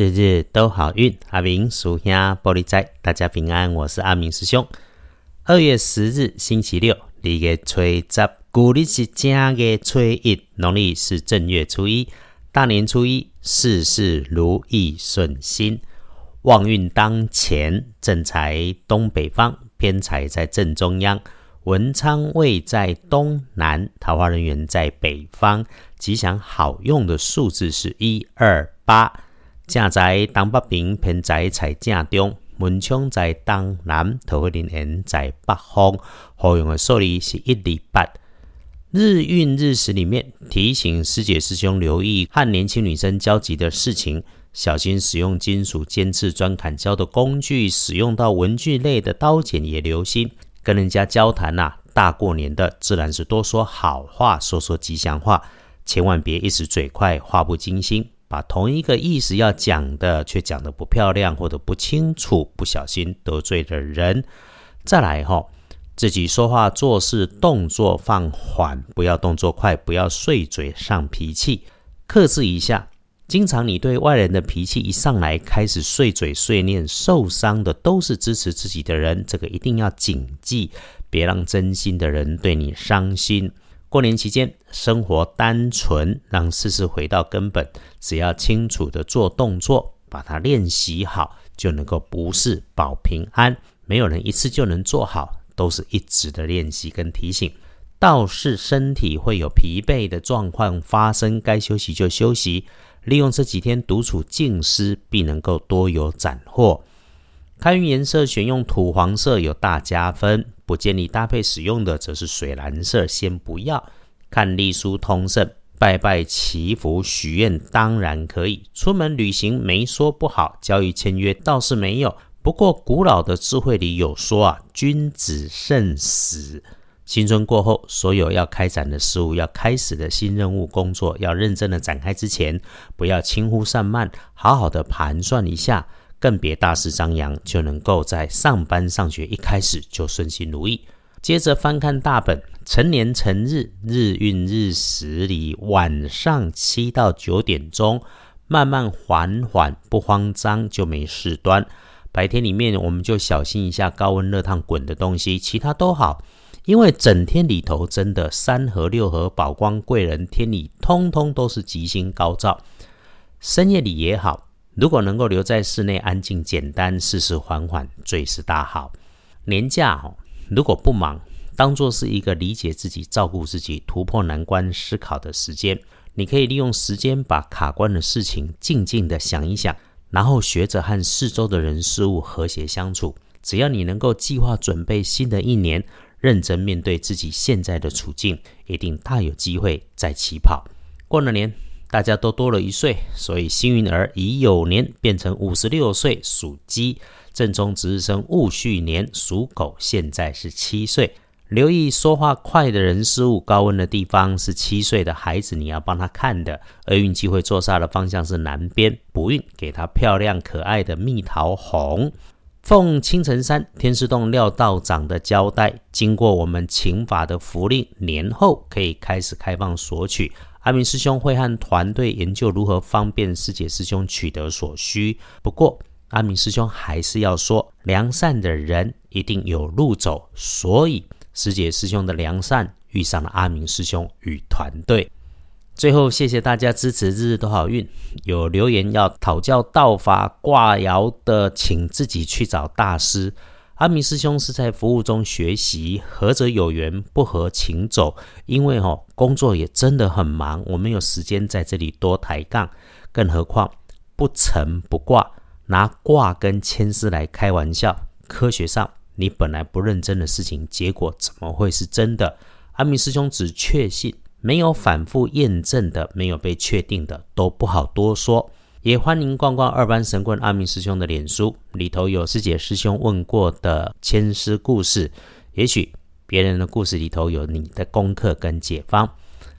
日日都好运，阿明属兄玻璃仔，大家平安，我是阿明师兄。二月十日星期六，二月初十，古历是正月初一，农历是正月初一，大年初一，事事如意顺心，旺运当前，正财东北方，偏财在正中央，文昌位在东南，桃花人员在北方，吉祥好用的数字是一二八。正在东北边，偏在在正中，门窗在东南，桃花林园在北方。何用的数字是一、礼、八。日运日时里面提醒师姐师兄留意和年轻女生交集的事情，小心使用金属尖刺钻砍胶的工具，使用到文具类的刀剪也留心。跟人家交谈呐，大过年的自然是多说好话，说说吉祥话，千万别一时嘴快，话不经心。把同一个意思要讲的，却讲的不漂亮或者不清楚，不小心得罪了人。再来哈，自己说话做事动作放缓，不要动作快，不要碎嘴上脾气，克制一下。经常你对外人的脾气一上来，开始碎嘴碎念，受伤的都是支持自己的人，这个一定要谨记，别让真心的人对你伤心。过年期间，生活单纯，让事事回到根本。只要清楚的做动作，把它练习好，就能够不是保平安。没有人一次就能做好，都是一直的练习跟提醒。倒是身体会有疲惫的状况发生，该休息就休息。利用这几天独处静思，必能够多有斩获。开运颜色选用土黄色，有大加分。不建议搭配使用的则是水蓝色，先不要。看隶书通胜，拜拜祈福许愿当然可以。出门旅行没说不好，交易签约倒是没有。不过古老的智慧里有说啊，君子慎始。新春过后，所有要开展的事物、要开始的新任务、工作，要认真的展开之前，不要轻忽散漫，好好的盘算一下。更别大肆张扬，就能够在上班上学一开始就顺心如意。接着翻看大本，成年成日日运日时里，晚上七到九点钟，慢慢缓缓，不慌张就没事端。白天里面我们就小心一下高温热烫滚的东西，其他都好。因为整天里头真的三合六合宝光贵人天理，通通都是吉星高照。深夜里也好。如果能够留在室内安静简单，事事缓缓，最是大好。年假哦，如果不忙，当做是一个理解自己、照顾自己、突破难关、思考的时间。你可以利用时间把卡关的事情静静的想一想，然后学着和四周的人事物和谐相处。只要你能够计划准备新的一年，认真面对自己现在的处境，一定大有机会再起跑。过了年。大家都多了一岁，所以幸运儿已酉年变成五十六岁，属鸡；正中值日生戊戌年，属狗，现在是七岁。留意说话快的人事物，高温的地方是七岁的孩子，你要帮他看的。厄运机会坐煞的方向是南边，不运给他漂亮可爱的蜜桃红。奉青城山天师洞廖道长的交代，经过我们请法的符令，年后可以开始开放索取。阿明师兄会和团队研究如何方便师姐师兄取得所需。不过，阿明师兄还是要说，良善的人一定有路走，所以师姐师兄的良善遇上了阿明师兄与团队。最后，谢谢大家支持，日日都好运。有留言要讨教道法挂爻的，请自己去找大师。阿明师兄是在服务中学习，合则有缘，不合请走。因为哈工作也真的很忙，我没有时间在这里多抬杠。更何况不成不卦，拿卦跟牵丝来开玩笑，科学上你本来不认真的事情，结果怎么会是真的？阿明师兄只确信，没有反复验证的，没有被确定的，都不好多说。也欢迎逛逛二班神棍阿明师兄的脸书，里头有师姐师兄问过的千师故事，也许别人的故事里头有你的功课跟解方。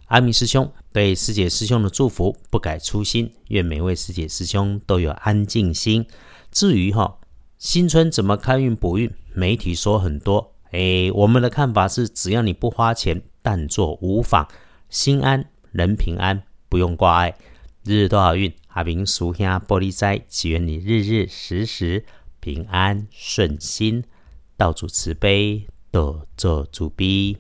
阿明师兄对师姐师兄的祝福不改初心，愿每位师姐师兄都有安静心。至于哈新春怎么开运补运，媒体说很多，诶，我们的看法是只要你不花钱，但做无妨，心安人平安，不用挂碍。日日都好运，阿明叔兄玻璃斋，祈愿你日日时时平安顺心，道主慈悲，多做主逼。